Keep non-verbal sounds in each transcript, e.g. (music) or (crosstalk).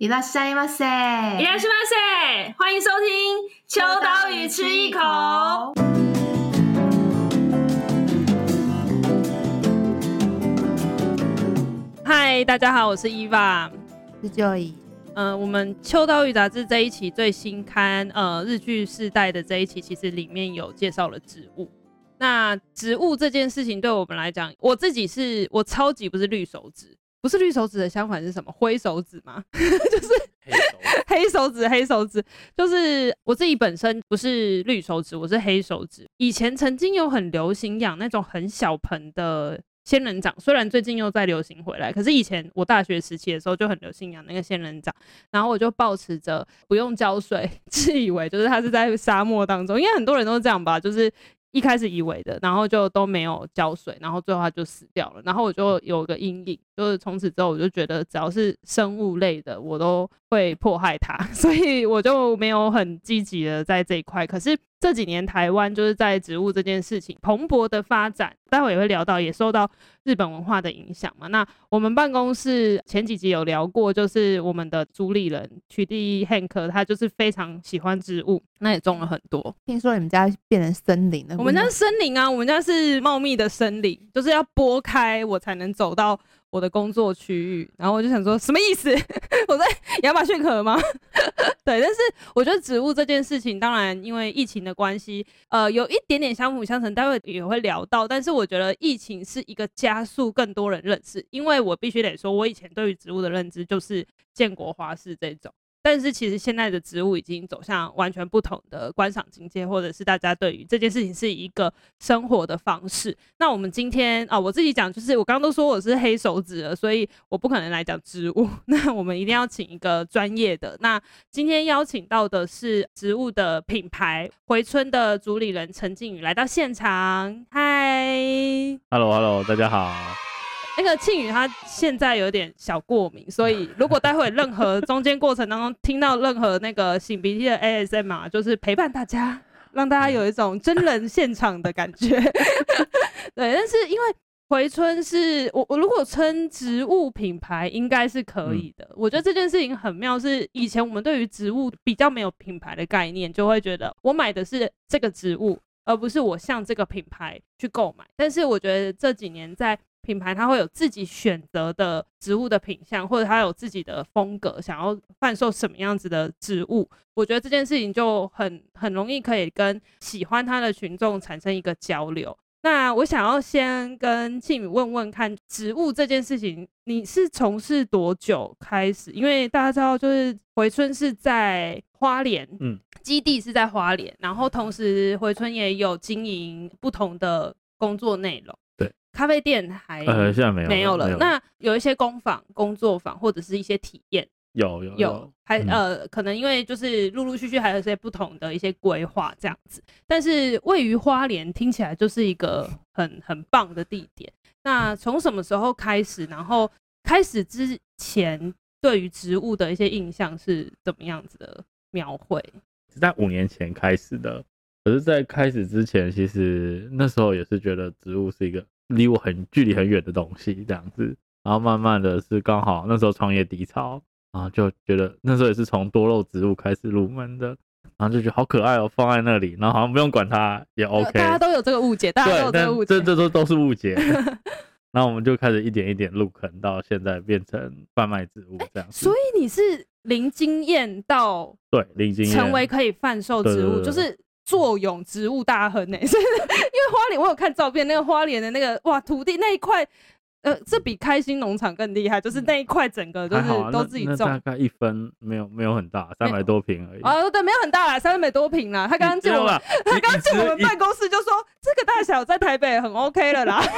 いらっしゃいませ，いらっしゃいませ，欢迎收听《秋刀鱼吃一口》。嗨，大家好，我是伊娃，是 Joy。呃，我们《秋刀鱼》杂志这一期最新刊，呃，日剧世代的这一期，其实里面有介绍了植物。那植物这件事情对我们来讲，我自己是我超级不是绿手指。 不是绿手指的相反是什么？灰手指吗？(laughs) 就是黑手指，黑手指就是我自己本身不是绿手指，我是黑手指。以前曾经有很流行养那种很小盆的仙人掌，虽然最近又在流行回来，可是以前我大学时期的时候就很流行养那个仙人掌，然后我就抱持着不用浇水，(laughs) 自以为就是它是在沙漠当中，因为很多人都是这样吧，就是。一开始以为的，然后就都没有浇水，然后最后它就死掉了。然后我就有个阴影，就是从此之后我就觉得，只要是生物类的，我都会迫害它，(laughs) 所以我就没有很积极的在这一块。可是这几年台湾就是在植物这件事情蓬勃的发展，待会也会聊到，也受到日本文化的影响嘛。那我们办公室前几集有聊过，就是我们的主理人取缔 Hank，他就是非常喜欢植物，那也种了很多。听说你们家变成森林了？我们家是森林啊，我们家是茂密的森林，就是要拨开我才能走到我的工作区域，然后我就想说，什么意思？(laughs) 我在亚马逊河吗？(laughs) 对，但是我觉得植物这件事情，当然因为疫情的关系，呃，有一点点相辅相成，待会也会聊到。但是我觉得疫情是一个加速更多人认识，因为我必须得说，我以前对于植物的认知就是建国花市这种。但是其实现在的植物已经走向完全不同的观赏境界，或者是大家对于这件事情是一个生活的方式。那我们今天啊，我自己讲就是我刚刚都说我是黑手指了，所以我不可能来讲植物。(laughs) 那我们一定要请一个专业的。那今天邀请到的是植物的品牌回春的主理人陈静宇来到现场。嗨，Hello Hello，大家好。那个庆宇他现在有点小过敏，所以如果待会任何中间过程当中听到任何那个擤鼻涕的 ASMR，就是陪伴大家，让大家有一种真人现场的感觉。(laughs) 对，但是因为回春是我我如果称植物品牌应该是可以的。我觉得这件事情很妙，是以前我们对于植物比较没有品牌的概念，就会觉得我买的是这个植物，而不是我向这个品牌去购买。但是我觉得这几年在品牌它会有自己选择的植物的品相，或者它有自己的风格，想要贩售什么样子的植物，我觉得这件事情就很很容易可以跟喜欢它的群众产生一个交流。那我想要先跟庆宇问问看，植物这件事情你是从事多久开始？因为大家知道，就是回春是在花莲，嗯，基地是在花莲，然后同时回春也有经营不同的工作内容。咖啡店还呃，现在没有没有了。那有一些工坊、工作坊或者是一些体验，有有有，还呃，可能因为就是陆陆续续还有一些不同的一些规划这样子。但是位于花莲，听起来就是一个很很棒的地点。那从什么时候开始？然后开始之前对于植物的一些印象是怎么样子的描绘？是在五年前开始的。可是，在开始之前，其实那时候也是觉得植物是一个。离我很距离很远的东西，这样子，然后慢慢的是刚好那时候创业低潮，然后就觉得那时候也是从多肉植物开始入门的，然后就觉得好可爱哦，放在那里，然后好像不用管它也 OK。大家都有这个误解，大家都有这个误解，这这都都是误解。(laughs) 然后我们就开始一点一点入坑，到现在变成贩卖植物这样子。所以你是零经验到对零经验成为可以贩售植物，就是。作用植物大亨呢、(laughs) 欸，因为花莲我有看照片，那个花莲的那个哇土地那一块，呃，这比开心农场更厉害，就是那一块整个就是、啊、都自己种，大概一分没有没有很大，三百多平而已。哦，对，没有很大啦，三百多平啦。他刚刚进我们，他刚刚进我们办公室就说，这个大小在台北很 OK 了啦。(laughs)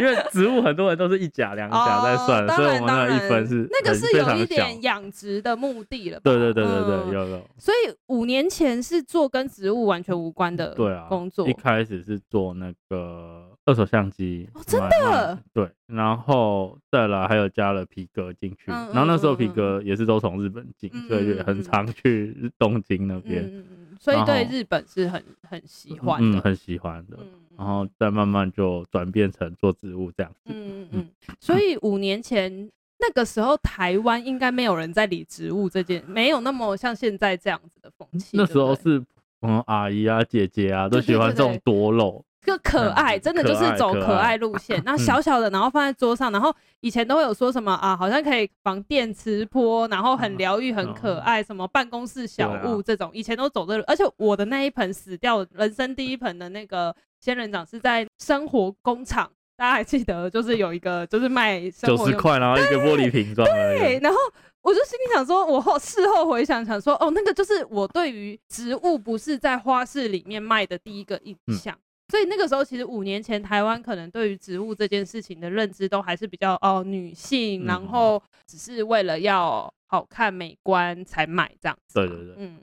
因为植物很多人都是一甲两甲在算，哦，所以我们那一分是那个是有一点养殖的目的了。对对对对对，嗯、有有。所以五年前是做跟植物完全无关的工作。对啊，一开始是做那个二手相机，哦，真的。对，然后再来还有加了皮革进去，嗯，然后那时候皮革也是都从日本进，嗯，所以也很常去东京那边。所以对日本是很很喜欢的，嗯，很喜欢的。嗯然后再慢慢就转变成做植物这样子。嗯嗯嗯。所以五年前那个时候台湾应该没有人在理植物这件，没有那么像现在这样子的风气。那时候是嗯，阿姨啊、姐姐啊都喜欢这种多肉。就可爱，真的就是走可爱路 (laughs) 线。然后小小的，然后放在桌上，然后以前都会有说什么啊，好像可以防电磁波，然后很疗愈、很可爱，什么办公室小物这种，以前都走这。而且我的那一盆死掉，人生第一盆的那个仙人掌是在生活工厂，大家还记得，就是有一个就是卖九十块，然后一个玻璃瓶装。对，然后我就心里想说，我后事后回想想说，哦，那个就是我对于植物不是在花市里面卖的第一个印象。所以那个时候，其实五年前台湾可能对于植物这件事情的认知都还是比较哦女性，然后只是为了要好看美观才买这样子。对对对，嗯。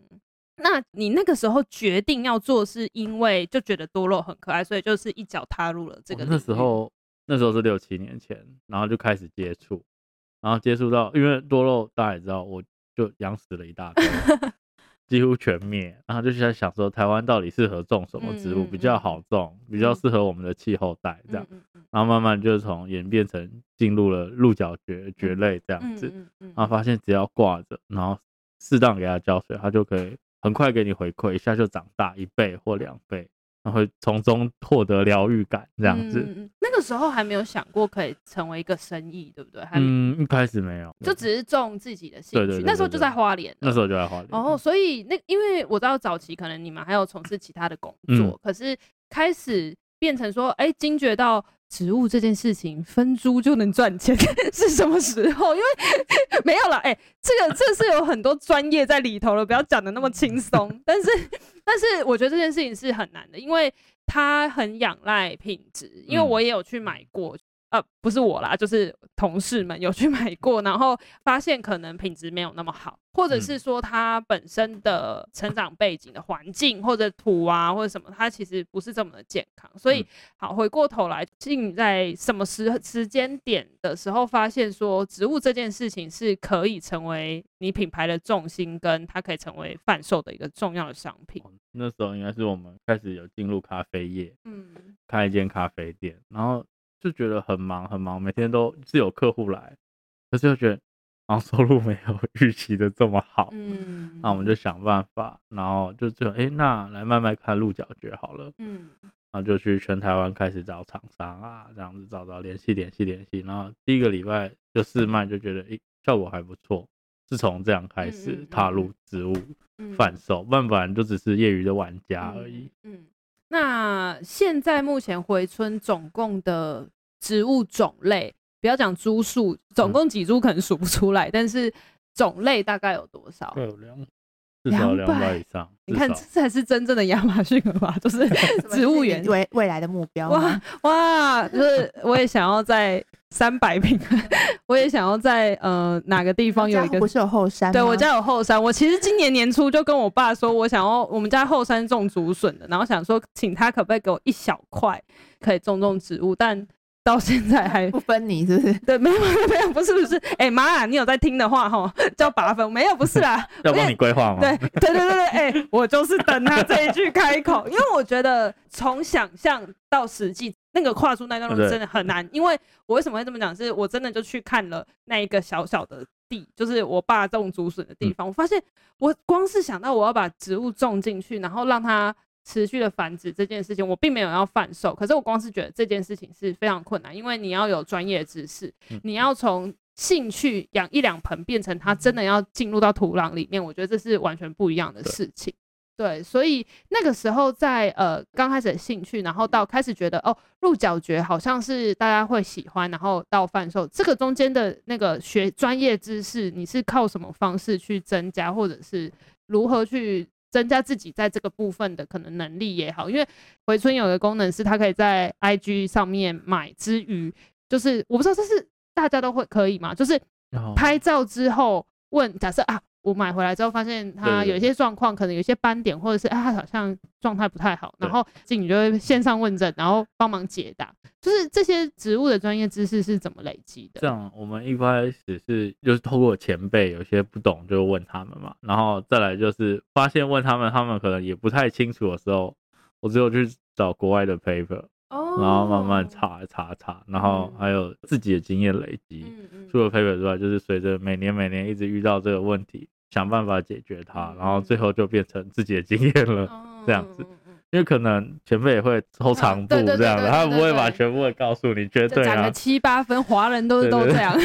那你那个时候决定要做，是因为就觉得多肉很可爱，所以就是一脚踏入了这个。那时候那时候是六七年前，然后就开始接触，然后接触到，因为多肉大家也知道，我就养死了一大堆。几乎全灭，然后就在想说，台湾到底适合种什么植物比较好种，比较适合我们的气候带这样，然后慢慢就从演变成进入了鹿角蕨蕨类这样子，然后发现只要挂着，然后适当给它浇水，它就可以很快给你回馈，一下就长大一倍或两倍。然后从中获得疗愈感，这样子、嗯。那个时候还没有想过可以成为一个生意，对不对？嗯，一开始没有，就只是种自己的兴趣。那时候就在花莲。那时候就在花莲。哦，所以那因为我知道早期可能你们还有从事其他的工作，嗯、可是开始变成说，哎，惊觉到。植物这件事情分株就能赚钱是什么时候？因为没有了，哎、欸，这个这是有很多专业在里头了，不要讲的那么轻松。但是，但是我觉得这件事情是很难的，因为它很仰赖品质。因为我也有去买过。呃，不是我啦，就是同事们有去买过，然后发现可能品质没有那么好，或者是说它本身的成长背景的环境或者土啊或者什么，它其实不是这么的健康。所以，好，回过头来，你在什么时时间点的时候发现说植物这件事情是可以成为你品牌的重心，跟它可以成为贩售的一个重要的商品。那时候应该是我们开始有进入咖啡业，嗯，开一间咖啡店，然后。就觉得很忙很忙，每天都是有客户来，可是又觉得，然后收入没有 (laughs) 预期的这么好，嗯，那我们就想办法，然后就就哎、欸，那来慢慢看鹿角蕨好了，嗯，然后就去全台湾开始找厂商啊，这样子找找联系联系联系，然后第一个礼拜就试卖，就觉得哎、欸，效果还不错，是从这样开始踏入植物贩售，不然不然就只是业余的玩家而已，嗯，嗯，那现在目前回春总共的。植物种类，不要讲株数，总共几株可能数不出来，嗯、但是种类大概有多少？有两，至少两百以上。你看，这才是真正的亚马逊了吧？(laughs) 就是植物园未未来的目标。哇哇，就是我也想要在三百平，(laughs) 我也想要在呃哪个地方有一个？不是有后山？对，我家有后山。我其实今年年初就跟我爸说，我想要我们家后山种竹笋的，然后想说请他可不可以给我一小块，可以种种植物，但。到现在还 (laughs) 不分你是不是？对，没有没有，不是不是。(laughs) 哎、欸，妈啊，你有在听的话哈，(laughs) 叫八分。没有，不是啦，要帮你规划吗？对对对对对，哎、欸，我就是等他这一句开口，因为我觉得从想象到实际，那个跨出那段路真的很难。因为我为什么会这么讲？是我真的就去看了那一个小小的地，就是我爸种竹笋的地方，嗯、我发现我光是想到我要把植物种进去，然后让它。持续的繁殖这件事情，我并没有要贩售，可是我光是觉得这件事情是非常困难，因为你要有专业知识，你要从兴趣养一两盆变成它真的要进入到土壤里面，我觉得这是完全不一样的事情。对，所以那个时候在呃刚开始的兴趣，然后到开始觉得哦鹿角蕨好像是大家会喜欢，然后到贩售这个中间的那个学专业知识，你是靠什么方式去增加，或者是如何去？增加自己在这个部分的可能能力也好，因为回春有个功能是它可以在 IG 上面买之余，就是我不知道这是大家都会可以吗？就是拍照之后问，假设啊。我买回来之后，发现它有一些状况，可能有些斑点，或者是哎它好像状态不太好，然后经理就会线上问诊，然后帮忙解答。就是这些植物的专业知识是怎么累积的？这样，我们一开始是就是透过前辈，有些不懂就问他们嘛，然后再来就是发现问他们，他们可能也不太清楚的时候，我只有去找国外的 paper，哦，然后慢慢查查查，然后还有自己的经验累积。嗯嗯，除了 paper 之外，就是随着每年每年一直遇到这个问题，想办法解决它，然后最后就变成自己的经验了，这样子。因为可能前辈也会抽长度这样的，他不会把全部的告诉你，绝对啊，七八分，华人都都这样。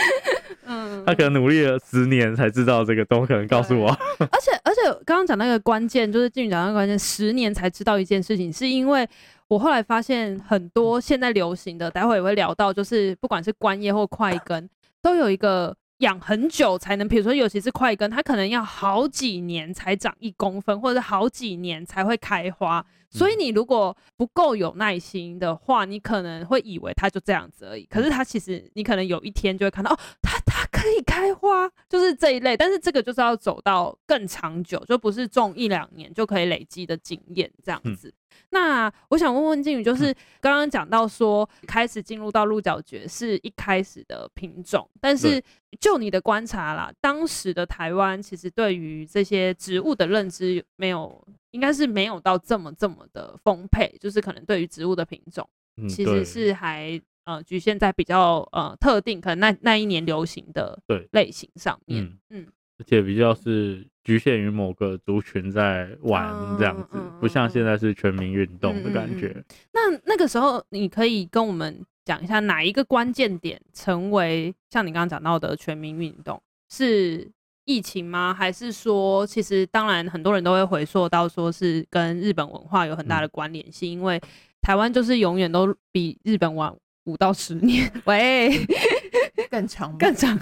(laughs) 嗯，他可能努力了十年才知道这个，都可能告诉我。(laughs) 而且而且刚刚讲那个关键，就是进讲那个关键，十年才知道一件事情，是因为我后来发现很多现在流行的，待会也会聊到，就是不管是观叶或快 (laughs) 根，都有一个。养很久才能，比如说尤其是块根，它可能要好几年才长一公分，或者是好几年才会开花。所以你如果不够有耐心的话，你可能会以为它就这样子而已。可是它其实，你可能有一天就会看到，哦，它它可以开花，就是这一类。但是这个就是要走到更长久，就不是种一两年就可以累积的经验这样子。那我想问问静宇，就是刚刚讲到说，开始进入到鹿角蕨是一开始的品种，但是就你的观察啦，当时的台湾其实对于这些植物的认知没有，应该是没有到这么这么的丰沛，就是可能对于植物的品种，其实是还呃局限在比较呃特定，可能那那一年流行的对类型上面，嗯。嗯而且比较是局限于某个族群在玩这样子，不像现在是全民运动的感觉。那那个时候，你可以跟我们讲一下哪一个关键点成为像你刚刚讲到的全民运动？是疫情吗？还是说，其实当然很多人都会回溯到说是跟日本文化有很大的关联性，因为台湾就是永远都比日本晚五到十年。(laughs) 喂。(laughs) 更长，更长，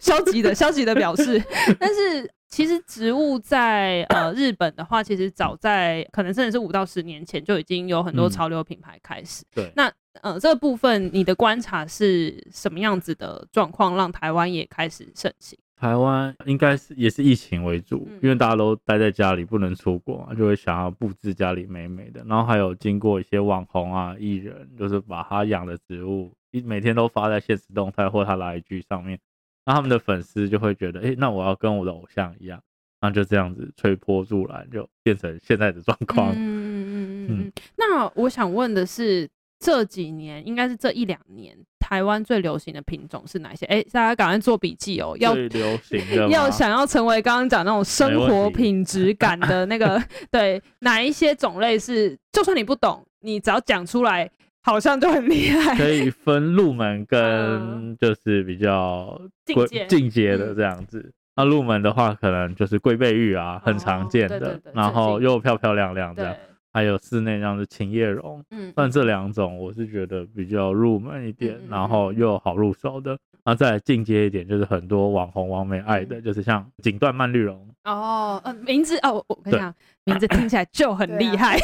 消极的，消极的表示。(laughs) 但是其实植物在呃日本的话，其实早在可能甚至是五到十年前就已经有很多潮流品牌开始。对，那呃这个部分你的观察是什么样子的状况，让台湾也开始盛行？台湾应该是也是疫情为主，因为大家都待在家里不能出国，就会想要布置家里美美的。然后还有经过一些网红啊、艺人，就是把他养的植物。每天都发在现实动态或他的 IG 上面，那他们的粉丝就会觉得，哎、欸，那我要跟我的偶像一样，那就这样子吹波助澜，就变成现在的状况。嗯嗯嗯嗯。那我想问的是，这几年应该是这一两年，台湾最流行的品种是哪些？哎、欸，大家赶快做笔记哦，要最流行的，(laughs) 要想要成为刚刚讲那种生活品质感的那个，(laughs) 对，哪一些种类是，就算你不懂，你只要讲出来。好像就很厉害，可以分入门跟 (laughs) 就是比较进进阶的这样子。那入门的话，可能就是龟背玉啊，很常见的，然后又漂漂亮亮这样。还有室内这样的琴叶榕，嗯，但这两种我是觉得比较入门一点，然后又好入手的。那再进阶一点，就是很多网红网美爱的，就是像锦缎蔓绿绒。哦，呃，名字哦，我跟你讲，名字听起来就很厉害。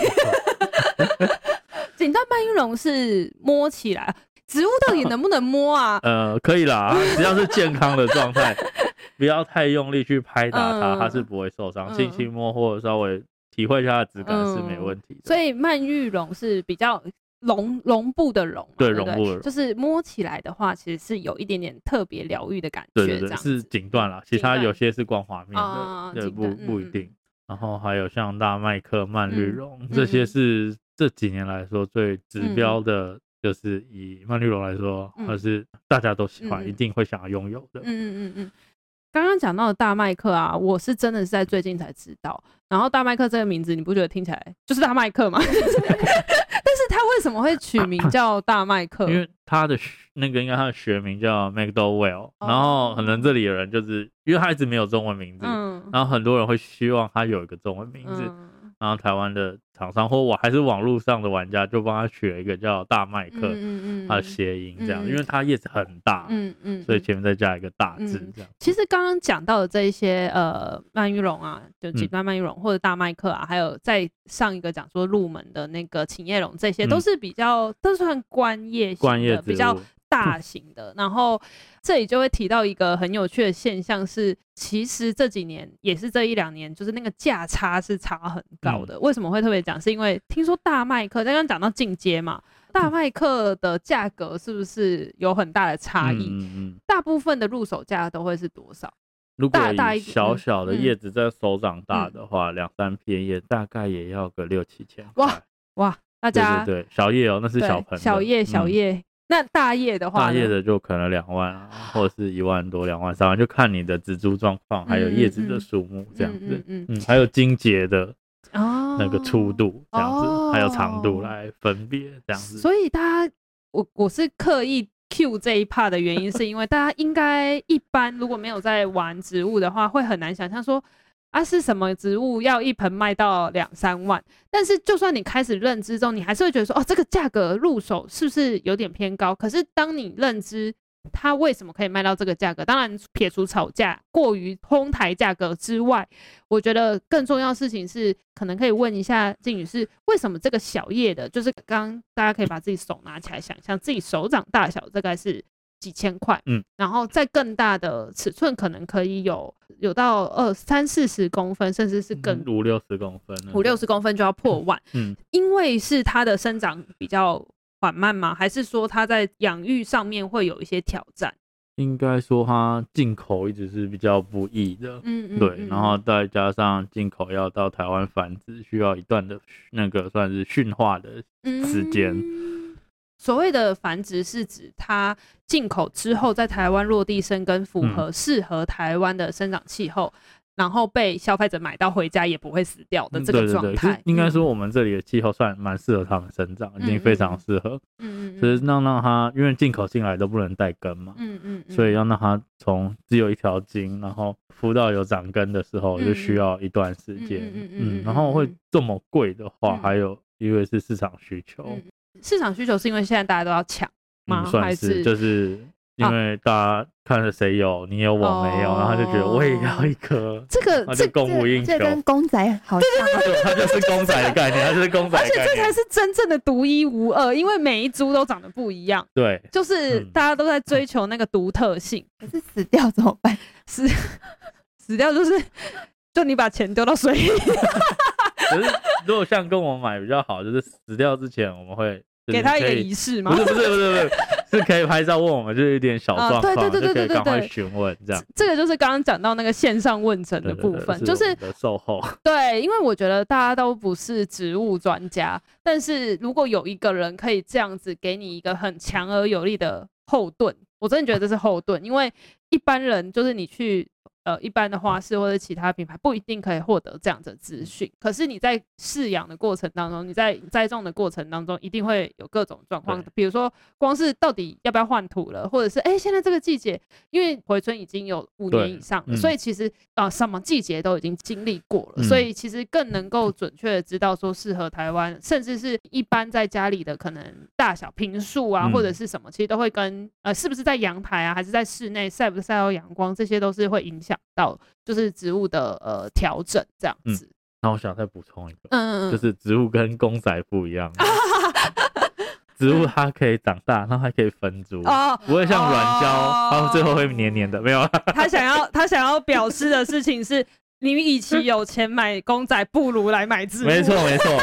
(laughs) 锦缎蔓绿绒是摸起来，植物到底能不能摸啊？(laughs) 呃，可以啦，(laughs) 只要是健康的状态，不要太用力去拍打它，它是不会受伤。轻轻摸或者稍微体会一下它的质感是没问题的。所以曼玉绒是比较绒绒布的绒，对，绒布的绒，就是摸起来的话，其实是有一点点特别疗愈的感觉。对对对，是锦缎啦，其他有些是光滑面的，对，不不一定。然后还有像大麦克曼绿绒，这些是。这几年来说，最指标的，就是以曼绿绒来说，还、嗯、是大家都喜欢，嗯、一定会想要拥有的。嗯嗯嗯嗯。刚刚讲到的大麦克啊，我是真的是在最近才知道。然后大麦克这个名字，你不觉得听起来就是大麦克吗？(laughs) 但是他为什么会取名 (coughs) 叫大麦克？因为他的那个应该他的学名叫 McDowell，然后可能这里的人就是因为他一直没有中文名字，嗯、然后很多人会希望他有一个中文名字。嗯然后台湾的厂商或我还是网络上的玩家，就帮他取了一个叫大麦克，嗯嗯，它的谐音这样，嗯、因为它叶子很大，嗯嗯，所以前面再加一个大字这样。其实刚刚讲到的这一些呃曼玉龙啊，就锦缎曼玉龙或者大麦克啊，还有在上一个讲说入门的那个琴叶龙，这些都是比较都算观叶型的，比较。大型的，然后这里就会提到一个很有趣的现象是，其实这几年也是这一两年，就是那个价差是差很高的。嗯、为什么会特别讲？是因为听说大麦克刚刚讲到进阶嘛，大麦克的价格是不是有很大的差异？嗯嗯、大部分的入手价都会是多少？如果以小小的叶子在手掌大的话，两、嗯、三片叶大概也要个六七千。哇哇！大家对小叶哦，那是小盆，小叶小叶。嗯那大叶的话，大叶的就可能两万啊，或者是一万多、两万、三万，就看你的植株状况，还有叶子的数目这样子。嗯嗯，嗯，还有茎节的哦，那个粗度这样子，哦、还有长度来分别这样子。所以大家，我我是刻意 Q 这一 part 的原因，是因为大家应该一般如果没有在玩植物的话，会很难想象说。啊，是什么植物要一盆卖到两三万？但是就算你开始认知中，你还是会觉得说，哦，这个价格入手是不是有点偏高？可是当你认知它为什么可以卖到这个价格，当然撇除炒价过于哄抬价格之外，我觉得更重要的事情是，可能可以问一下静女士，为什么这个小叶的，就是刚大家可以把自己手拿起来想象，自己手掌大小大概是。几千块，嗯，然后再更大的尺寸，可能可以有有到二三四十公分，甚至是更五六十公分，五六十公分就要破万，嗯，因为是它的生长比较缓慢吗？还是说它在养育上面会有一些挑战？应该说它进口一直是比较不易的，嗯嗯，对，然后再加上进口要到台湾繁殖，需要一段的那个算是驯化的时间。嗯所谓的繁殖是指它进口之后在台湾落地生根，符合适合台湾的生长气候，嗯，然后被消费者买到回家也不会死掉的这个状态。应该说我们这里的气候算蛮适合它们生长，嗯，已经非常适合。嗯嗯，所以让让它，因为进口进来都不能带根嘛，嗯嗯，所以要让它从只有一条茎，然后孵到有长根的时候，就需要一段时间。嗯嗯，嗯，然后会这么贵的话，还有因为是市场需求。嗯市场需求是因为现在大家都要抢吗？算是，还是就是因为大家看着谁有，你有我没有，哦、然后就觉得我也要一颗。这个这供不应求，这跟公仔好像。对对对，它就是 (laughs) 公仔的概念，它就是公仔。而且这才是真正的独一无二，因为每一株都长得不一样。对，就是大家都在追求那个独特性。(laughs) 可是死掉怎么办？(laughs) 死死掉就是，就你把钱丢到水里。可是如果像跟我买比较好，就是死掉之前我们会。给他一个仪式吗？不是不是不是不是，(laughs) 是可以拍照问我们，就是一点小状况，对对对对对对，赶快询问这样。这个就是刚刚讲到那个线上问诊的部分，就是售后。(laughs) 对，因为我觉得大家都不是植物专家，但是如果有一个人可以这样子给你一个很强而有力的后盾，我真的觉得这是后盾，因为一般人就是你去。呃，一般的花市或者其他品牌不一定可以获得这样的资讯，可是你在饲养的过程当中，你在栽种的过程当中，一定会有各种状况，比如说光是到底要不要换土了，或者是哎、欸，现在这个季节，因为回春已经有五年以上了，所以其实啊、呃，什么季节都已经经历过了，嗯，所以其实更能够准确的知道说适合台湾，甚至是一般在家里的可能大小平数啊，或者是什么，其实都会跟呃，是不是在阳台啊，还是在室内晒不晒到阳光，这些都是会影响。到就是植物的呃调整这样子，那、嗯、我想再补充一个，嗯嗯，就是植物跟公仔不一样，(laughs) 植物它可以长大，然后还可以分株，哦，不会像软胶，它、哦、最后会黏黏的，没有。他想要 (laughs) 他想要表示的事情是，你与其有钱买公仔，不如来买植物。没错没错，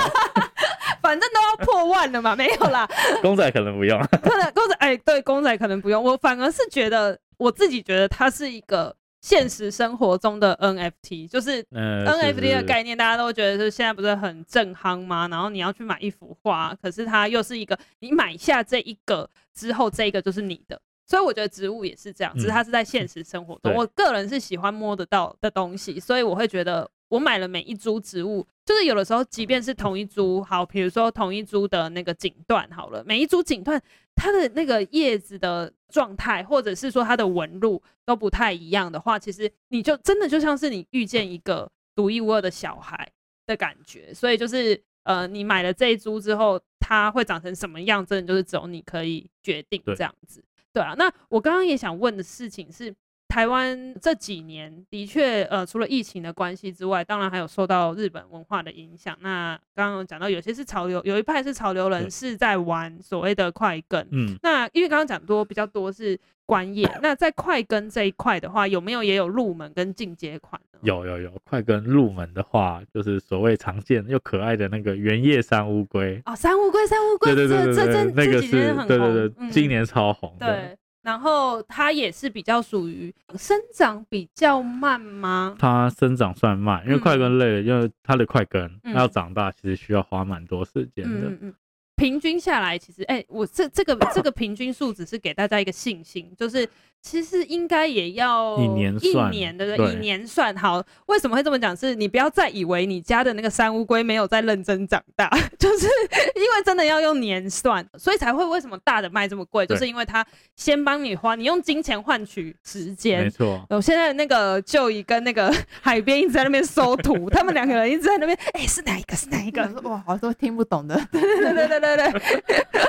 反正都要破万了嘛，没有啦。(laughs) 公仔可能不用，可能公仔哎、欸，对，公仔可能不用。我反而是觉得，我自己觉得它是一个。现实生活中的 NFT 就是 NFT 的概念，大家都觉得是现在不是很正夯吗？然后你要去买一幅画，可是它又是一个你买下这一个之后，这一个就是你的。所以我觉得植物也是这样，只是它是在现实生活中。我个人是喜欢摸得到的东西，所以我会觉得。我买了每一株植物，就是有的时候，即便是同一株，好，比如说同一株的那个锦缎，好了，每一株锦缎，它的那个叶子的状态，或者是说它的纹路都不太一样的话，其实你就真的就像是你遇见一个独一无二的小孩的感觉。所以就是，呃，你买了这一株之后，它会长成什么样，真的就是只有你可以决定这样子。对，啊，那我刚刚也想问的事情是。台湾这几年的确，呃，除了疫情的关系之外，当然还有受到日本文化的影响。那刚刚讲到，有些是潮流，有一派是潮流人士在玩所谓的快更。嗯，那因为刚刚讲多比较多是观业，那在快更这一块的话，有没有也有入门跟进阶款呢？有有有，快跟入门的话，就是所谓常见又可爱的那个原叶山乌龟。哦，山乌龟，山乌龟，对对对对，这这这几年很红，对对对，嗯、今年超红。对。然后它也是比较属于生长比较慢吗？它生长算慢，因为快根类，因为它的快根要长大，其实需要花蛮多时间的。嗯嗯，平均下来，其实哎、欸，我这这个这个平均数只是给大家一个信心，就是。其实应该也要一年算，一年对不对？以年算好。为什么会这么讲？是你不要再以为你家的那个山乌龟没有在认真长大，(laughs) 就是 (laughs) 因为真的要用年算，所以才会为什么大的卖这么贵，就是因为他先帮你花，你用金钱换取时间。没错。我现在那个舅姨跟那个 (laughs) 海边一直在那边搜图，他们两个人一直在那边，哎、欸，是哪一个？是哪一个？哇，好多听不懂的。对对对对对对。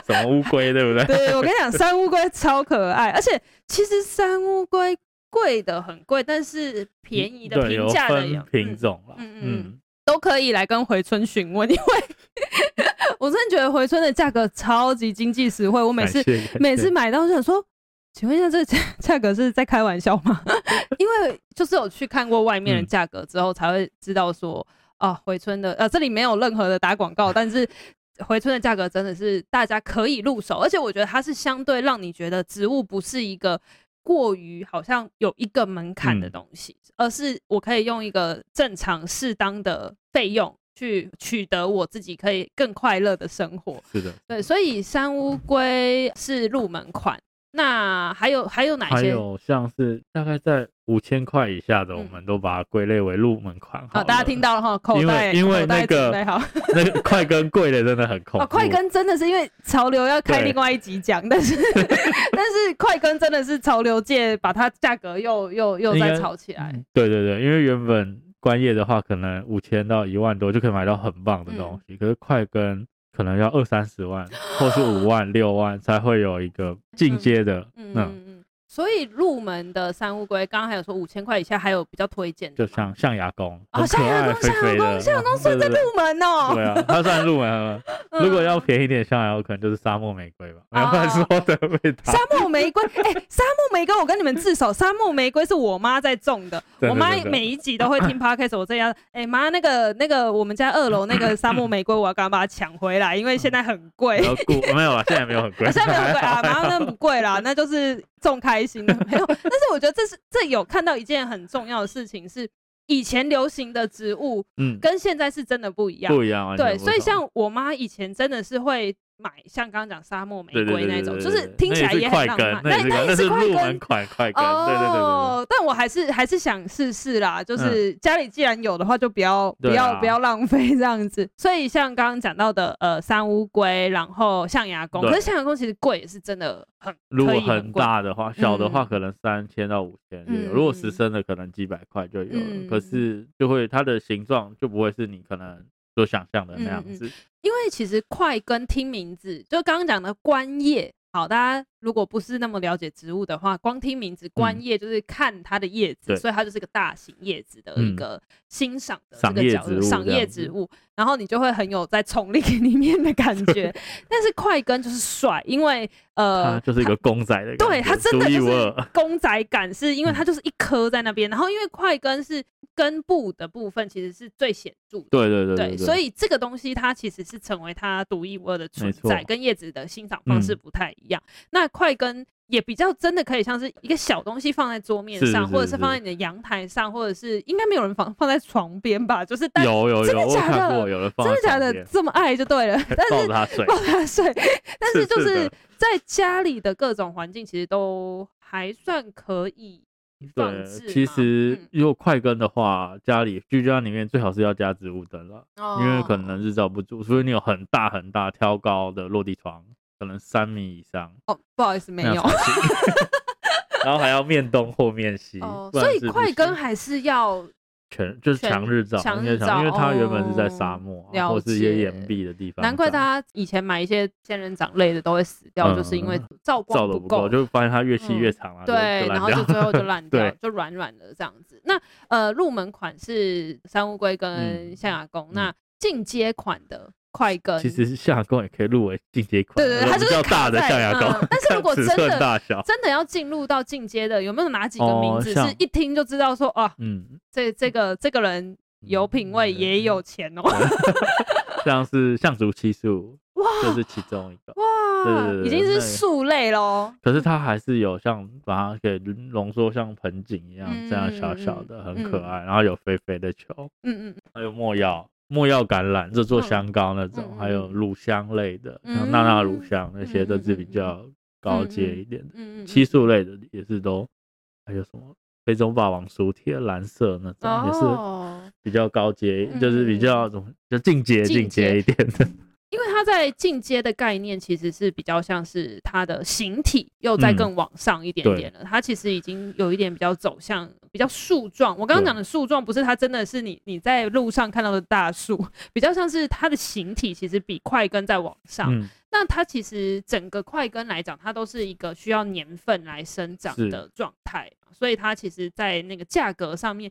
什么乌龟？对不对？对，我跟你讲，山乌龟超可爱，而且。其实山乌龟贵的很贵，但是便宜的平价的有品种了，嗯嗯，嗯都可以来跟回春询问，因为我真的觉得回春的价格超级经济实惠。我每次每次买到就想说，请问一下这价价格是在开玩笑吗？(laughs) 因为就是有去看过外面的价格之后，才会知道说，啊，回春的呃这里没有任何的打广告，但是。回春的价格真的是大家可以入手，而且我觉得它是相对让你觉得植物不是一个过于好像有一个门槛的东西，嗯、而是我可以用一个正常适当的费用去取得我自己可以更快乐的生活。是的，对，所以山乌龟是入门款。那还有还有哪些？还有像是大概在五千块以下的，我们都把它归类为入门款。好，大家听到了哈，口袋因为那个 (laughs) 那个快跟贵的真的很恐怖。快跟真的是因为潮流要开另外一集讲，但是 (laughs) 但是快跟真的是潮流界把它价格又又又再炒起来。对对对，因为原本观叶的话，可能五千到一万多就可以买到很棒的东西，可是快跟。可能要二三十万，或是五万、六万才会有一个进阶的。嗯嗯嗯。所以入门的山乌龟，刚刚还有说五千块以下，还有比较推荐的，就像象牙公啊，象牙宫，象牙宫，象牙公算在入门哦。对啊，它算入门。(laughs) 如果要便宜点，象牙公可能就是沙漠玫瑰吧，没有乱说的味道。沙漠玫瑰，哎，沙漠玫瑰，我跟你们自首，沙漠玫瑰是我妈在种的。我妈每一集都会听 podcast，我这样，哎妈，那个那个，我们家二楼那个沙漠玫瑰，我要赶快把它抢回来，因为现在很贵。没有啊，现在没有很贵。(laughs) 现在没有贵啊，马上那不贵啦，那就是。种开心的没有，但是我觉得这是这有看到一件很重要的事情，是以前流行的植物，嗯，跟现在是真的不一样，不一样啊。对，所以像我妈以前真的是会。买像刚刚讲沙漠玫瑰那种，就是听起来也很浪漫。那那也是快跟，快快跟。哦，但我还是还是想试试啦，就是家里既然有的话，就不要不要不要浪费这样子。所以像刚刚讲到的，呃，三乌龟，然后象牙宫，可是象牙宫其实贵也是真的很。如果很大的话，小的话可能三千到五千如果十升的可能几百块就有了。可是就会它的形状就不会是你可能。所想象的那样子，嗯。嗯，因为其实快跟听名字，就刚刚讲的官业，好，大家如果不是那么了解植物的话，光听名字观叶就是看它的叶子，嗯、所以它就是个大型叶子的一个欣赏的这个角度，赏叶植物，然后你就会很有在丛林 (laughs) 里面的感觉。但是快根就是帅，因为呃，就是一个公仔的感觉，对，它真的就是 (laughs) 公仔感，是因为它就是一颗在那边，然后因为快根是。根部的部分其实是最显著的，对对对对，对，所以这个东西它其实是成为它独一无二的存在，跟叶子的欣赏方式不太一样。嗯、那快跟也比较真的可以像是一个小东西放在桌面上，或者是放在你的阳台上，或者是应该没有人放放在床边吧？就是有有有，真的假的？有人放真的假的？这么爱就对了，(laughs) 但是抱他睡，抱他睡。(laughs) 但是就是在家里的各种环境其实都还算可以。对，其实如果快跟的话，嗯、家里居家里面最好是要加植物灯了，哦、因为可能日照不足，所以你有很大很大挑高的落地窗，可能三米以上。哦，不好意思，没有。(laughs) 然后还要面东或面西，哦、所以快跟还是要。全就是强日照，强日照，因为它原本是在沙漠或是一些岩壁的地方。难怪大家以前买一些仙人掌类的都会死掉，就是因为照光不够，就发现它越细越长了。对，然后就最后就烂掉，就软软的这样子。那呃，入门款是山乌龟跟象牙宫，那进阶款的。快根其实象牙宫也可以入围进阶款，对对，它就是大的象牙宫。但是如果真的真的要进入到进阶的，有没有哪几个名字？是一听就知道说啊，嗯，这这个这个人有品味也有钱哦。(laughs) 像是象足七树，哇，这是其中一个。哇，已经是树类喽。可是它还是有像把它给浓缩像盆景一样这样小小的，很可爱，然后有肥肥的球，嗯嗯，还有墨药。没药橄榄，这做香膏那种，嗯、还有乳香类的，嗯、像娜娜乳香那些都是比较。高阶一点的。嗯嗯，漆树类的也是都，还有什么非洲霸王薯铁蓝色那种，哦、也是比较高阶，嗯、就是比较怎么就进阶进阶一点的。因为它在进阶的概念其实是比较像是它的形体又再更往上一点点了，嗯、它其实已经有一点比较走向比较树状。我刚刚讲的树状不是它真的是你你在路上看到的大树，比较像是它的形体其实比块根再往上。嗯、那它其实整个块根来讲，它都是一个需要年份来生长的状态，所以它其实在那个价格上面。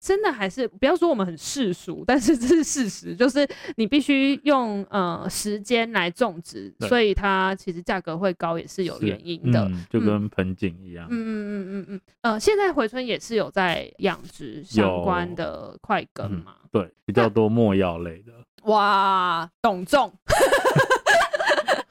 真的还是不要说我们很世俗，(laughs) 但是这是事实，就是你必须用呃时间来种植，所以它其实价格会高也是有原因的，嗯、就跟盆景一样。嗯嗯嗯嗯嗯嗯。呃，现在回春也是有在养殖相关的块根嘛、嗯？对，比较多墨药类的。哇，懂种。(laughs)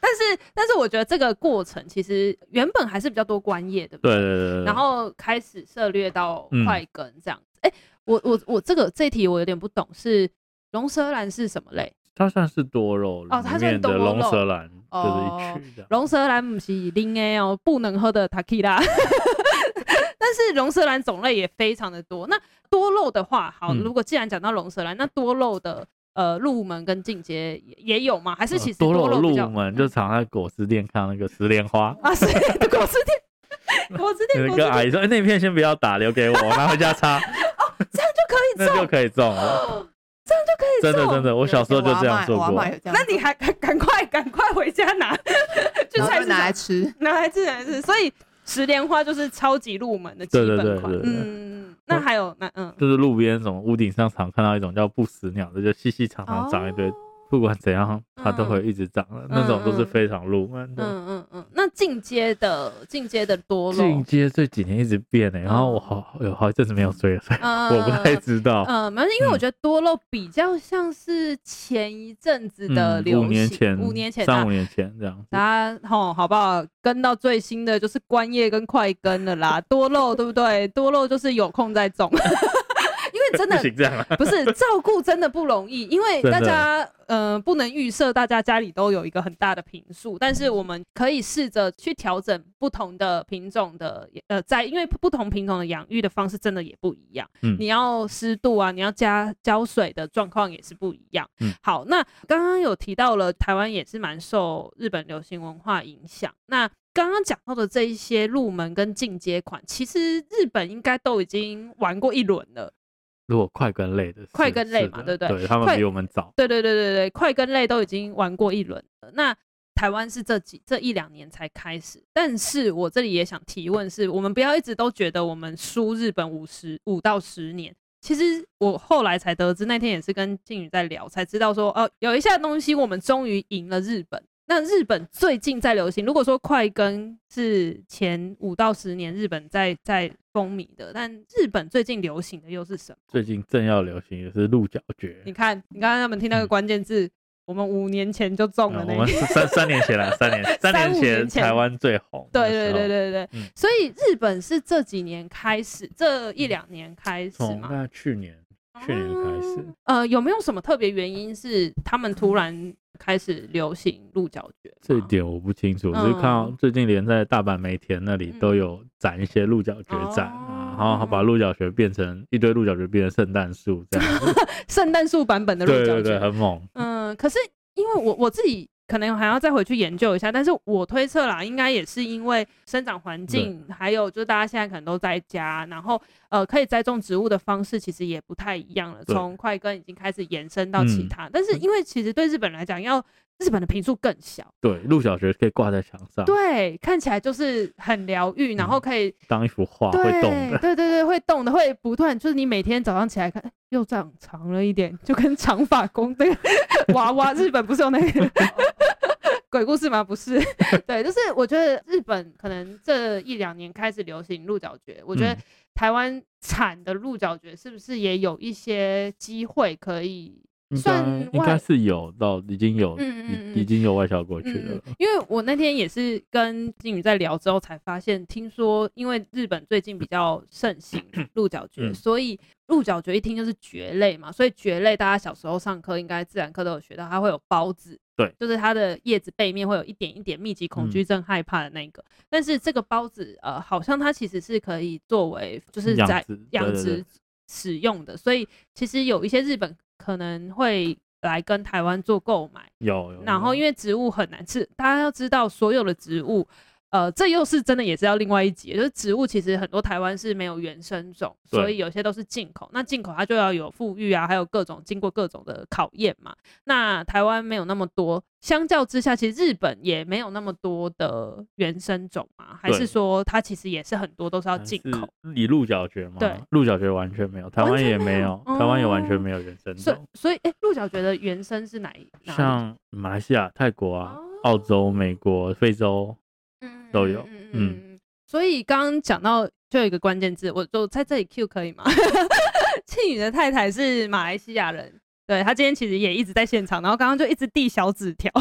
但是但是我觉得这个过程其实原本还是比较多观叶的，对对对对。然后开始涉略到快根这样子，哎、嗯。欸我我我这个这一题我有点不懂，是龙舌兰是什么类？它算是多肉哦，它算多肉。龙舌兰就是一区的。龙舌兰不是零 A 哦，不能喝的 Tequila。(laughs) 但是龙舌兰种类也非常的多。那多肉的话，好，如果既然讲到龙舌兰，那多肉的呃入门跟进阶也有吗？还是其实多肉入门就常在果汁店看那个石莲花啊，是果汁店，果汁店。(laughs) 跟阿姨说，哎，那片先不要打，留给我，拿回家擦。(laughs) (laughs) 这样就可以种，那就可以种了。(gasps) 这样就可以种，真的真的，我小时候就这样做过。那你还赶赶快 (laughs) 赶快回家拿，(laughs) 就拿来吃，拿来吃，拿来吃。所以石莲花就是超级入门的基本款。嗯，那还有那嗯，就是路边什么屋顶上常看到一种叫不死鸟的，就细细长长长一堆。不管怎样，它都会一直长的，那种都是非常入门的。嗯嗯嗯。那进阶的进阶的多肉，进阶这几年一直变呢。然后我好有好一阵子没有追了，所以 (laughs) 我不太知道。嗯，没关系，因为我觉得多肉比较像是前一阵子的流行，五年前，五年前，三五年前这样。大家吼好不好？跟到最新的就是观叶跟快根了啦。多肉对不对？多肉就是有空再种。因为真的不，(laughs) 不是照顾真的不容易，因为大家的呃不能预设大家家里都有一个很大的瓶数，但是我们可以试着去调整不同的品种的呃在，因为不同品种的养育的方式真的也不一样，嗯，你要湿度啊，你要加浇水的状况也是不一样，嗯，好，那刚刚有提到了台湾也是蛮受日本流行文化影响，那刚刚讲到的这一些入门跟进阶款，其实日本应该都已经玩过一轮了。如果快跟类的，快跟类嘛，对不对？对，他们比我们早。对对对对对，快跟类都已经玩过一轮了。那台湾是这几这一两年才开始，但是我这里也想提问是，我们不要一直都觉得我们输日本五十五到十年。其实我后来才得知，那天也是跟静宇在聊，才知道说，哦、呃，有一项东西我们终于赢了日本。那日本最近在流行，如果说快更是前五到十年日本在在风靡的，但日本最近流行的又是什么？最近正要流行的是鹿角蕨。你看，你刚刚他们听那个关键字，嗯、我们五年前就中了那个。我们三三年前了，(laughs) 三年三年前台湾最红。对对对对对，嗯、所以日本是这几年开始，这一两年开始嘛？那去年去年开始。呃，有没有什么特别原因是他们突然？开始流行鹿角蕨，这一点我不清楚，只是看到最近连在大阪梅田那里都有展一些鹿角蕨展啊，然后把鹿角蕨变成一堆鹿角蕨变成圣诞树这样，(laughs) 圣诞树版本的鹿角蕨，对对对，很猛。嗯，可是因为我我自己。可能还要再回去研究一下，但是我推测啦，应该也是因为生长环境，还有就是大家现在可能都在家，然后呃，可以栽种植物的方式其实也不太一样了，从块根已经开始延伸到其他，嗯、但是因为其实对日本来讲要。日本的坪数更小，对，鹿角蕨可以挂在墙上，对，看起来就是很疗愈，然后可以、嗯、当一幅画会动的，对对对，会动的，会不断，就是你每天早上起来看，又长长了一点，就跟长发公那个 (laughs) 娃娃，日本不是有那个鬼故事吗？不是，(laughs) 对，就是我觉得日本可能这一两年开始流行鹿角蕨，我觉得台湾产的鹿角蕨是不是也有一些机会可以？算应该是有到已经有，嗯嗯已经有外销过去了、嗯嗯。因为我那天也是跟金宇在聊之后才发现，听说因为日本最近比较盛行鹿角蕨，嗯、所以鹿角蕨一听就是蕨类嘛，所以蕨类大家小时候上课应该自然课都有学到，它会有孢子，对，就是它的叶子背面会有一点一点密集恐惧症害怕的那个。嗯、但是这个孢子呃，好像它其实是可以作为就是在养殖使用的，所以其实有一些日本可能会来跟台湾做购买，有，有，有，然后因为植物很难吃，大家要知道所有的植物。呃，这又是真的，也是要另外一集，就是植物其实很多台湾是没有原生种，所以有些都是进口。那进口它就要有富裕啊，还有各种经过各种的考验嘛。那台湾没有那么多，相较之下，其实日本也没有那么多的原生种嘛，还是说它其实也是很多都是要进口？以鹿角蕨吗？对，鹿角蕨完全没有，台湾也没有，台湾也完全没有原生种。所以，哎，鹿角蕨的原生是哪一？像马来西亚、泰国啊、澳洲、美国、非洲。都有，嗯，嗯，所以刚刚讲到就有一个关键字，我就在这里 Q 可以吗？(laughs) 庆宇的太太是马来西亚人，对，他今天其实也一直在现场，然后刚刚就一直递小纸条，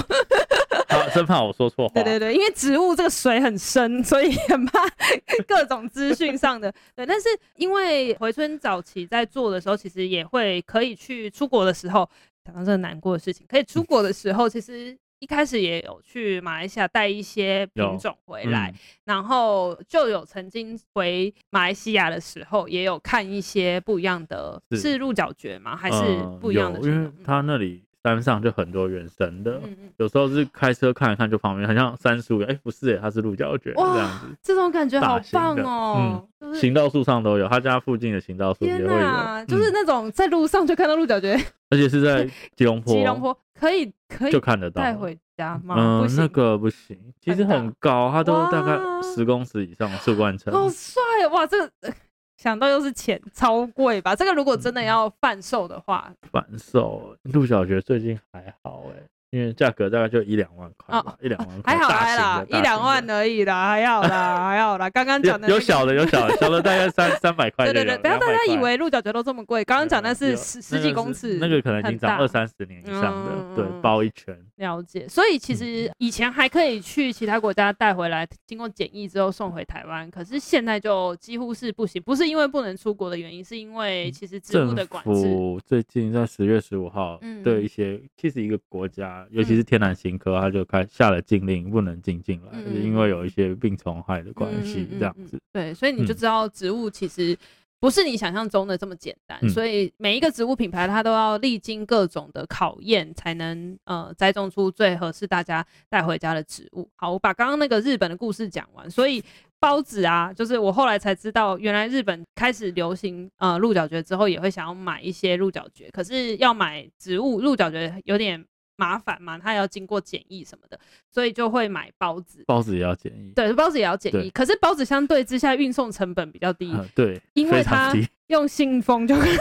他生怕我说错 (laughs) 话。对对对，因为植物这个水很深，所以很怕 (laughs) 各种资讯上的。对，但是因为回春早期在做的时候，其实也会可以去出国的时候，讲到这个难过的事情，可以出国的时候，其实。一开始也有去马来西亚带一些品种回来，嗯，然后就有曾经回马来西亚的时候，也有看一些不一样的，是，是鹿角蕨吗？还是不一样的？嗯，因为他那里山上就很多原生的，有时候是开车看一看，就旁边很像杉树，哎，不是，它是鹿角蕨这样子，这种感觉好棒哦！嗯，行道树上都有，他家附近的行道树也会有，啊，就是那种在路上就看到鹿角蕨，而且是在 (laughs) 吉隆坡，吉隆坡。可以可以就看得到带回家吗？嗯，那个不行，其实很高，它都大概十公尺以上的树冠层。好帅哇！这个 (laughs) 想到又是钱，超贵吧？这个如果真的要贩售的话，贩售陆小学最近还好哎、欸。因为价格大概就一两万块，哦，一两万块，还好还啦，一两万而已啦，还好啦，(laughs) 还好啦。刚刚讲的有小的，有小的，小的大概三三百块。对对对，不要大家以为鹿角蕨都这么贵，刚刚讲的是十十几公尺，那个可能已经长二三十年以上的，对，包一圈。了解，所以其实以前还可以去其他国家带回来，经过检疫之后送回台湾，可是现在就几乎是不行，不是因为不能出国的原因，是因为其实植物的管制。最近在十月十五号，对一些其实一个国家，尤其是天然。新科他就开下了禁令，不能进进来，嗯，因为有一些病虫害的关系，这样子，嗯嗯嗯。对，所以你就知道植物其实不是你想象中的这么简单，嗯。所以每一个植物品牌，它都要历经各种的考验，才能呃栽种出最合适大家带回家的植物。好，我把刚刚那个日本的故事讲完。所以包子啊，就是我后来才知道，原来日本开始流行呃鹿角蕨之后，也会想要买一些鹿角蕨，可是要买植物鹿角蕨有点。麻烦嘛，它也要经过检疫什么的，所以就会买包子。包子也要检疫，对，包子也要检疫。可是包子相对之下运送成本比较低，嗯、对，因为它 (laughs) 用信封就可以。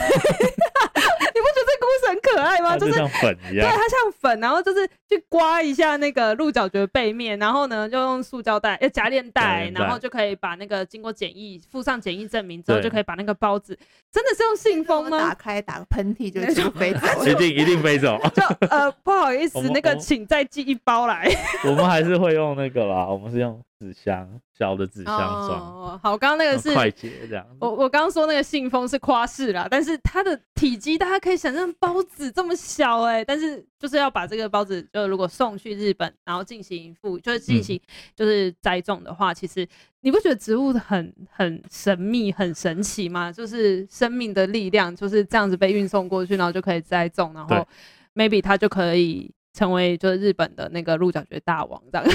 可爱吗？就是像粉一样，对，它像粉，然后就是去刮一下那个鹿角蕨背面，然后呢就用塑胶袋，要夹链袋，然后就可以把那个经过检疫，附上检疫证明之后，就可以把那个包子，真的是用信封吗？打开打个喷嚏就就飞走，(laughs) 一定一定飞走。(laughs) 就呃不好意思，那个请再寄一包来。(laughs) 我们还是会用那个啦，我们是用。纸箱，小的纸箱装。哦，好，刚刚那个是快捷这样。我我刚刚说那个信封是夸式啦，但是它的体积大家可以想象，包子这么小哎、欸，但是就是要把这个包子，就如果送去日本，然后进行复，就是进行就是栽种的话，嗯，其实你不觉得植物很很神秘、很神奇吗？就是生命的力量就是这样子被运送过去，然后就可以栽种，然后 maybe 它就可以。成为就是日本的那个鹿角蕨大王这样，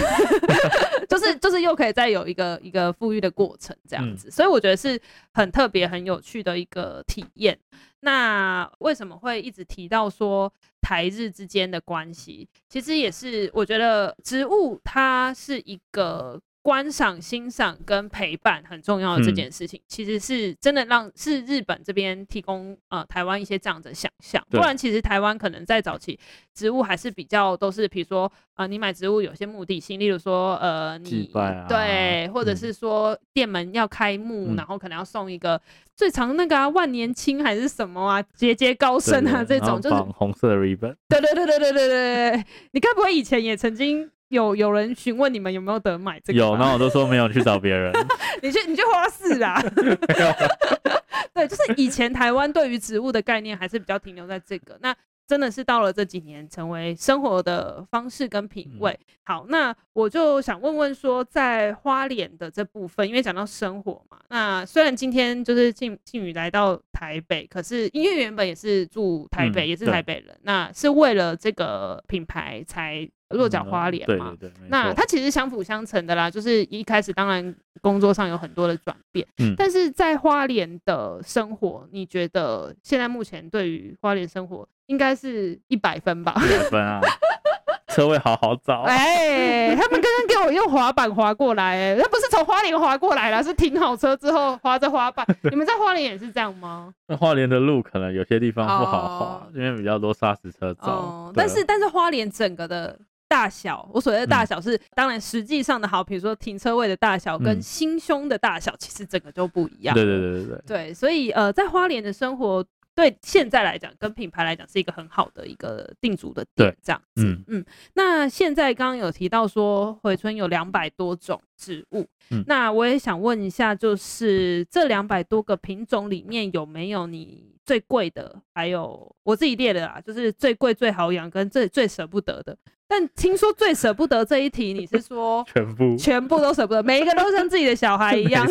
(laughs) 就是就是又可以再有一个一个富裕的过程这样子，所以我觉得是很特别很有趣的一个体验。那为什么会一直提到说台日之间的关系？其实也是我觉得植物它是一个。观赏、欣赏跟陪伴很重要的这件事情，其实是真的让是日本这边提供呃台湾一些这样的想象。不然其实台湾可能在早期植物还是比较都是，比如说啊，你买植物有些目的性，例如说呃你对，或者是说店门要开幕，然后可能要送一个最长那个啊万年青还是什么啊，节节高升啊这种，就是红色的 ribbon。对对对对对对对，你该不会以前也曾经？有有人询问你们有没有得买这个？有，那我都说没有，去找别人。(laughs) 你去你去花市啦。(laughs) 对，就是以前台湾对于植物的概念还是比较停留在这个那。真的是到了这几年，成为生活的方式跟品味。嗯、好，那我就想问问说，在花莲的这部分，因为讲到生活嘛，那虽然今天就是庆庆宇来到台北，可是因为原本也是住台北，嗯、也是台北人，那是为了这个品牌才。落脚花莲嘛，嗯、对对对，那它其实相辅相成的啦。就是一开始当然工作上有很多的转变，嗯，但是在花莲的生活，你觉得现在目前对于花莲生活应该是一百分吧？一百分啊，(laughs) 车位好好找。哎、欸，他们刚刚给我用滑板滑过来、欸，哎，他不是从花莲滑过来了，是停好车之后滑着滑板。你们在花莲也是这样吗？(laughs) 那花莲的路可能有些地方不好滑，哦、因为比较多砂石车走。哦、但是但是花莲整个的。大小，我所谓的大小是，嗯、当然实际上的好，比如说停车位的大小跟心胸的大小，其实整个就不一样。对对对对对。对，所以呃，在花莲的生活，对现在来讲，跟品牌来讲，是一个很好的一个定足的点，这样子。嗯嗯。那现在刚刚有提到说，回春有两百多种植物，嗯、那我也想问一下，就是这两百多个品种里面有没有你最贵的？还有我自己列的啦，就是最贵、最好养跟最最舍不得的。但听说最舍不得这一题，你是说全部全部都舍不得，每一个都像自己的小孩一样。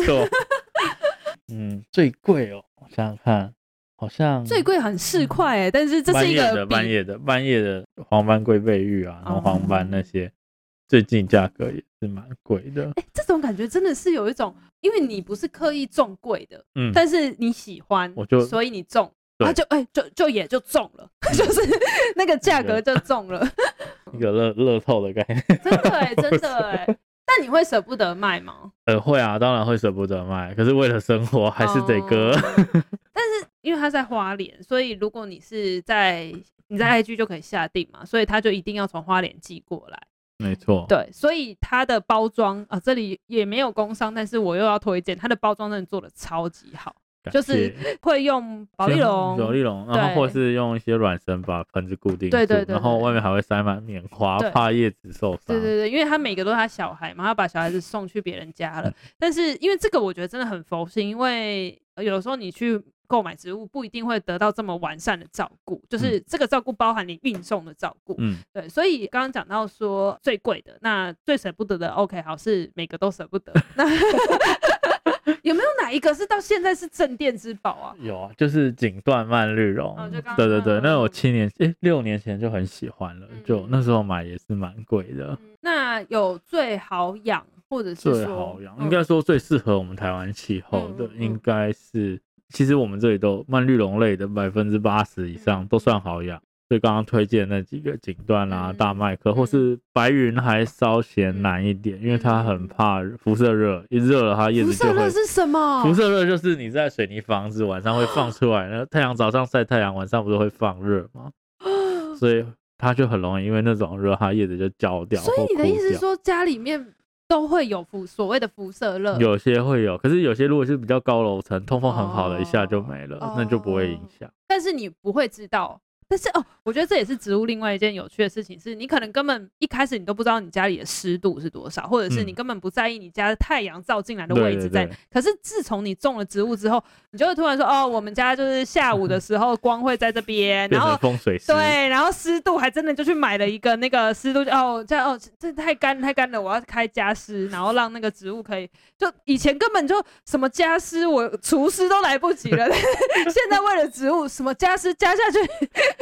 (laughs) 嗯，最贵哦，我想想看，好像最贵很市侩哎，但是这是一个半夜的半夜的黄斑龟背玉啊，然后黄斑那些，最近价格也是蛮贵的。哎，这种感觉真的是有一种，因为你不是刻意种贵的，嗯，但是你喜欢，我就所以你种。他就哎、欸，就就也就中了，嗯、(laughs) 就是那个价格就中了，一个乐乐透的概念。真的哎、欸，(laughs) 真的哎、欸。但你会舍不得卖吗？呃，会啊，当然会舍不得卖。可是为了生活，还是得割。哦、(laughs) 但是因为他在花莲，所以如果你是在你在 IG 就可以下定嘛，所以他就一定要从花莲寄过来。没错。对，所以它的包装啊，这里也没有工商，但是我又要推荐它的包装，真的做的超级好。就是会用保丽龙，保丽龙，然后或是用一些软绳把盆子固定住，对对对，然后外面还会塞满棉花，怕叶子受伤。对对对，因为他每个都是他小孩嘛，他把小孩子送去别人家了。但是因为这个，我觉得真的很佛心，因为有的时候你去购买植物不一定会得到这么完善的照顾，就是这个照顾包含你运送的照顾。嗯，对，所以刚刚讲到说最贵的，那最舍不得的，OK，好，是每个都舍不得。那 (laughs) (laughs) 有没有哪一个是到现在是镇店之宝啊？有啊，就是锦缎曼绿绒。哦、刚刚对对对，那我七年哎六年前就很喜欢了，嗯、就那时候买也是蛮贵的、嗯。那有最好养或者是最好养，应该说最适合我们台湾气候的，嗯、应该是其实我们这里都蔓绿绒类的百分之八十以上都算好养。所以刚刚推荐那几个锦缎啦、大麦克，或是白云还稍嫌难一点，因为它很怕辐射热，一热了它叶子就会。辐射热是什么？辐射热就是你在水泥房子晚上会放出来，(gasps) 那太阳早上晒太阳，晚上不是会放热吗？(gasps) 所以它就很容易因为那种热，它叶子就焦掉。所以你的意思是说家里面都会有辐所谓的辐射热？有些会有，可是有些如果是比较高楼层，通风很好的，一下就没了，那就不会影响。但是你不会知道。但是哦，我觉得这也是植物另外一件有趣的事情，是你可能根本一开始你都不知道你家里的湿度是多少，或者是你根本不在意你家的太阳照进来的位置在。可是自从你种了植物之后，你就会突然说哦，我们家就是下午的时候光会在这边，然后风水对，然后湿度还真的就去买了一个那个湿度哦，这样哦，这太干太干了，我要开加湿，然后让那个植物可以。就以前根本就什么加湿，我除湿都来不及了，(laughs) 现在为了植物什么加湿加下去。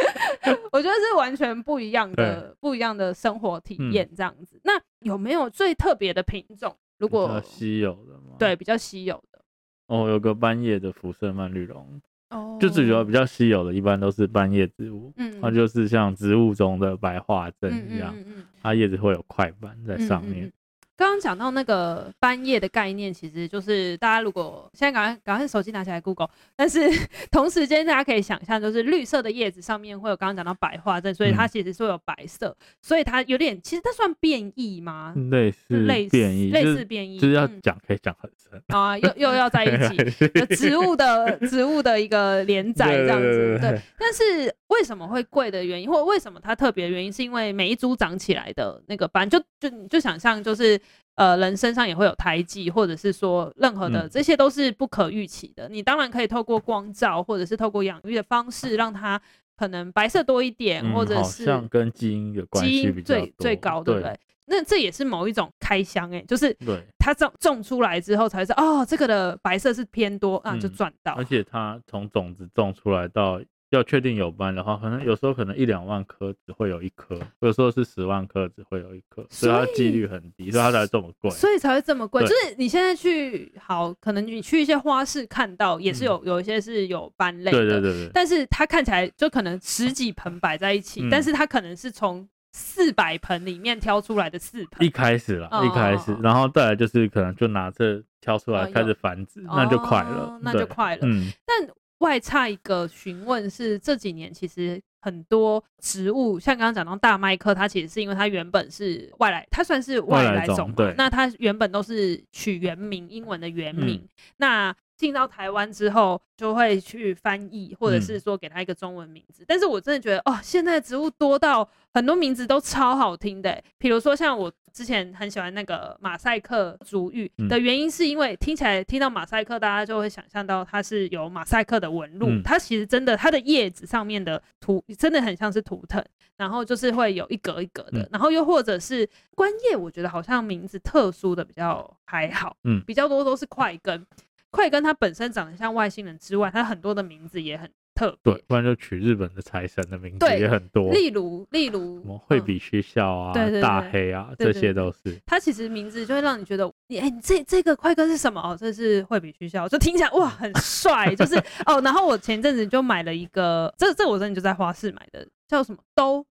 (laughs) 我觉得是完全不一样的，不一样的生活体验这样子。嗯、那有没有最特别的品种？如果比较稀有的吗？对，比较稀有的。哦，有个斑叶的辐射曼绿绒。哦，就最主要比较稀有的，一般都是斑叶植物。嗯，它就是像植物中的白化症一样，它叶子会有块斑在上面。刚刚讲到那个翻叶的概念，其实就是大家如果现在赶快赶快手机拿起来 Google，但是 (laughs) 同时间大家可以想象，就是绿色的叶子上面会有刚刚讲到白化症，所以它其实是会有白色，嗯、所以它有点其实它算变异吗？类似类似变异，类似变异，就是要讲可以讲很深。啊，又又要在一起，(laughs) 植物的植物的一个连载这样子，对，但是为什么会贵的原因，或者为什么它特别的原因，是因为每一株长起来的那个斑，就就你就想象就是呃人身上也会有胎记，或者是说任何的、嗯、这些都是不可预期的。你当然可以透过光照，或者是透过养育的方式，让它可能白色多一点，嗯、或者是像跟基因有关系，基因最最高，对不对？那这也是某一种开箱哎、欸，就是它种种出来之后才是哦，这个的白色是偏多，啊就赚到、嗯。而且它从种子种出来到要确定有斑的话，可能有时候可能一两万颗只会有一颗，有时候是十万颗只会有一颗，所以它几率很低，所以它才这么贵。所以才会这么贵。就是你现在去好，可能你去一些花市看到也是有、嗯、有一些是有斑类的，对对对对。但是它看起来就可能十几盆摆在一起，嗯、但是它可能是从。四百盆里面挑出来的四盆，一开始啦，哦、一开始，然后再来就是可能就拿这挑出来开始繁殖，哦、那就快了，哦、那就快了。嗯，但外差一个询问是这几年其实很多植物，像刚刚讲到大麦克，它其实是因为它原本是外来，它算是外来种嘛，对，那它原本都是取原名，英文的原名，嗯、那。进到台湾之后，就会去翻译，或者是说给他一个中文名字。嗯、但是我真的觉得，哦，现在植物多到很多名字都超好听的。比如说，像我之前很喜欢那个马赛克竹芋的原因，是因为听起来听到马赛克，大家就会想象到它是有马赛克的纹路。嗯、它其实真的，它的叶子上面的图真的很像是图腾，然后就是会有一格一格的。嗯、然后又或者是观叶，我觉得好像名字特殊的比较还好，嗯，比较多都是块根。块根它本身长得像外星人之外，他很多的名字也很特别。对，不然就取日本的财神的名字也很多。例如，例如什么惠比须肖啊，对对对大黑啊，这些都是。他其实名字就会让你觉得，哎、欸，这这个快根是什么？哦，这是惠比须肖，就听起来哇，很帅。(laughs) 就是哦，然后我前阵子就买了一个，这这我真的就在花市买的，叫什么兜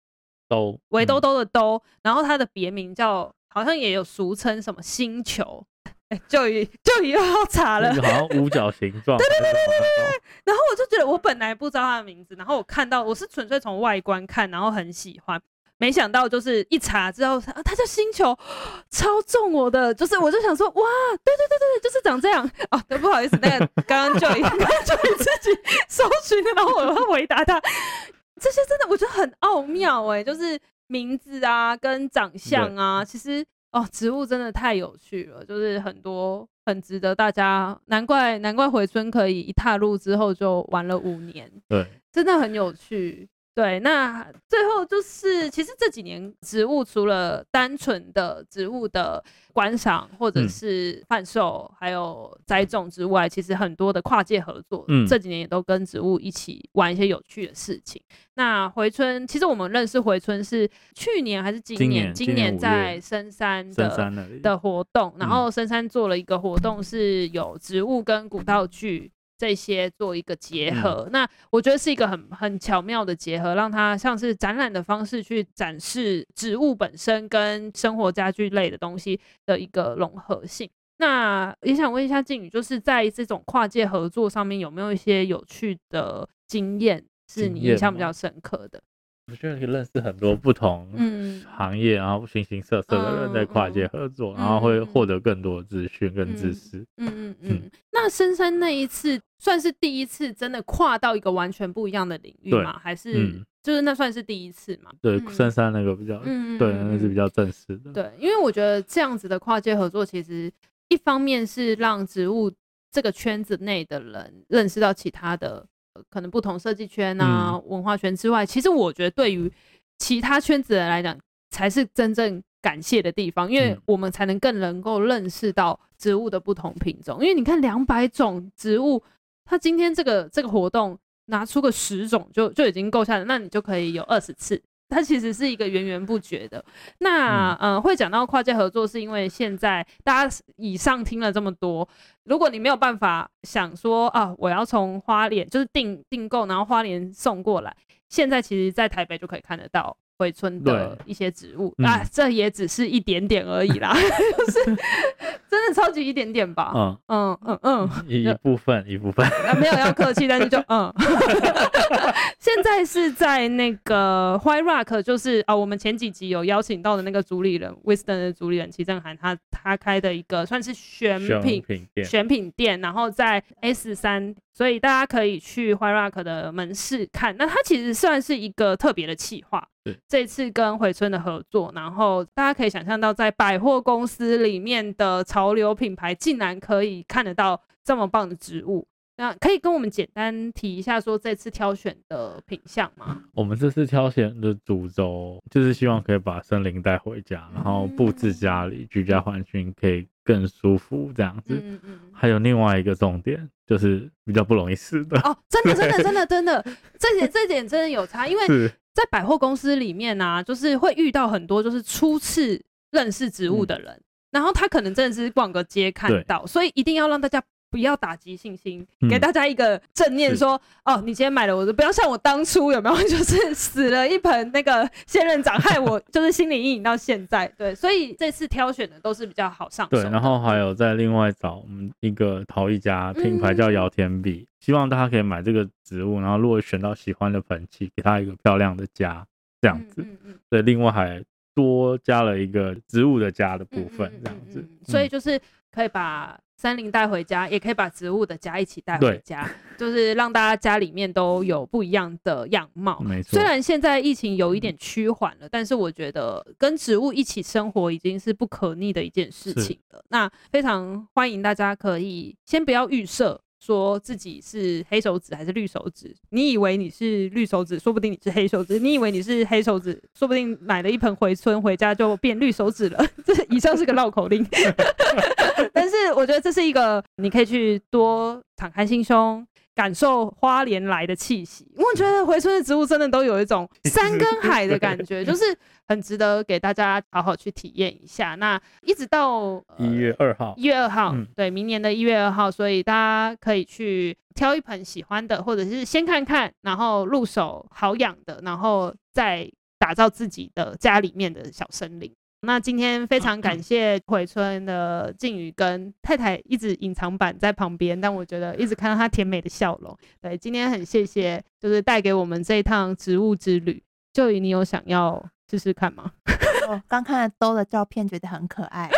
兜围兜兜的兜，然后它的别名叫，好像也有俗称什么星球。哎，就以就以后要查了，好像五角形状。对对对对对 (laughs) 对。然后我就觉得，我本来不知道它的名字，然后我看到，我是纯粹从外观看，然后很喜欢，没想到就是一查之后，啊，它叫星球，超中我的，就是我就想说，哇，对对对对，就是长这样。哦，对，不好意思，那个刚刚就以 (laughs) 刚刚就以自己搜寻，然后我要回答他，这些真的我觉得很奥妙哎，就是名字啊跟长相啊，其实。哦，植物真的太有趣了，就是很多很值得大家，难怪难怪回春可以一踏入之后就玩了五年，对，真的很有趣。对，那最后就是，其实这几年植物除了单纯的植物的观赏或者是贩售，嗯、还有栽种之外，其实很多的跨界合作，嗯，这几年也都跟植物一起玩一些有趣的事情。那回春，其实我们认识回春是去年还是今年？今年，今年在深山的山的活动，然后深山做了一个活动，是有植物跟古道具。这些做一个结合，嗯、那我觉得是一个很很巧妙的结合，让它像是展览的方式去展示植物本身跟生活家具类的东西的一个融合性。那也想问一下静宇，就是在这种跨界合作上面有没有一些有趣的经验是你印象比较深刻的？我觉得可以认识很多不同行业，然后形形色色的人在跨界合作，然后会获得更多的资讯跟知识。嗯嗯嗯。那深山那一次算是第一次真的跨到一个完全不一样的领域吗？还是就是那算是第一次嘛？对，深山那个比较，对，那是比较正式的。对，因为我觉得这样子的跨界合作，其实一方面是让植物这个圈子内的人认识到其他的。可能不同设计圈啊、嗯、文化圈之外，其实我觉得对于其他圈子的人来讲，才是真正感谢的地方，因为我们才能更能够认识到植物的不同品种。因为你看两百种植物，它今天这个这个活动拿出个十种就就已经够下了，那你就可以有二十次。它其实是一个源源不绝的。那嗯、呃，会讲到跨界合作，是因为现在大家以上听了这么多，如果你没有办法想说啊，我要从花莲就是订订购，然后花莲送过来，现在其实在台北就可以看得到。回春的一些植物啊，这也只是一点点而已啦，(laughs) 就是真的超级一点点吧。嗯嗯嗯嗯，一部分一部分，啊，没有要客气，但是就嗯。(laughs) 现在是在那个 White Rock，就是啊，我们前几集有邀请到的那个主理人，Wisdom 的主理人齐正涵，他他开的一个算是选品选品店，然后在 S 三所以大家可以去 White Rock 的门市看。那它其实算是一个特别的企划，对，这次跟回春的合作，然后大家可以想象到，在百货公司里面的潮流品牌，竟然可以看得到这么棒的植物。那可以跟我们简单提一下，说这次挑选的品相吗？我们这次挑选的主轴就是希望可以把森林带回家，然后布置家里，居家环境可以更舒服，这样子。嗯嗯。还有另外一个重点，就是比较不容易死的。哦，真的，真的，(laughs) 真的，真的，这点这点真的有差，因为在百货公司里面呢、啊，就是会遇到很多就是初次认识植物的人，嗯、然后他可能真的是逛个街看到，所以一定要让大家。不要打击信心，给大家一个正念说，说、嗯、哦，你今天买了我的，不要像我当初有没有，就是死了一盆那个仙人掌，害我 (laughs) 就是心理阴影到现在。对，所以这次挑选的都是比较好上手。对，然后还有再另外找我们一个陶艺家品牌叫姚天碧、嗯，希望大家可以买这个植物，然后如果选到喜欢的盆器，给它一个漂亮的家，这样子。嗯嗯，嗯。对，另外还多加了一个植物的家的部分，这样子。所以就是可以把。森林带回家，也可以把植物的家一起带回家，就是让大家家里面都有不一样的样貌。没错，虽然现在疫情有一点趋缓了，但是我觉得跟植物一起生活已经是不可逆的一件事情了。那非常欢迎大家可以先不要预设。说自己是黑手指还是绿手指？你以为你是绿手指，说不定你是黑手指；你以为你是黑手指，说不定买了一盆回春回家就变绿手指了。(laughs) 这以上是个绕口令，(laughs) 但是我觉得这是一个你可以去多敞开心胸。感受花莲来的气息，我觉得回春的植物真的都有一种 (laughs) 山跟海的感觉，就是很值得给大家好好去体验一下。那一直到一月二号，一月二号，对，明年的一月二号，所以大家可以去挑一盆喜欢的，或者是先看看，然后入手好养的，然后再打造自己的家里面的小森林。那今天非常感谢回春的靖宇跟太太一直隐藏版在旁边，但我觉得一直看到他甜美的笑容。对，今天很谢谢，就是带给我们这一趟植物之旅。就你有想要试试看吗？(laughs) 我刚看了兜的照片，觉得很可爱。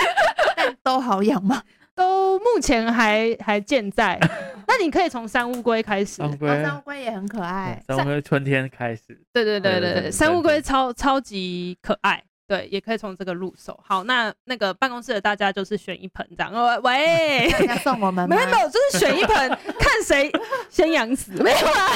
但兜好养吗？(laughs) 都目前还还健在。(laughs) 那你可以从山乌龟开始。山乌龟也很可爱。山乌龟春天开始。对对对对对，山乌龟超超级可爱。对，也可以从这个入手。好，那那个办公室的大家就是选一盆这样。喂，要送我们？(laughs) 没有没有，就是选一盆，(laughs) 看谁先养死。没有啦，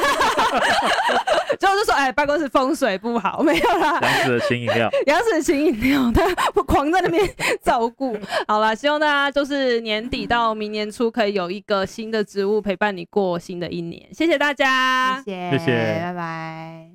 (laughs) 最后就说，哎，办公室风水不好，没有啦。杨子的新饮料，杨子的新饮料，他狂在那边照顾。好啦，希望大家就是年底到明年初可以有一个新的植物陪伴你过新的一年。谢谢大家，谢谢，谢谢，拜拜。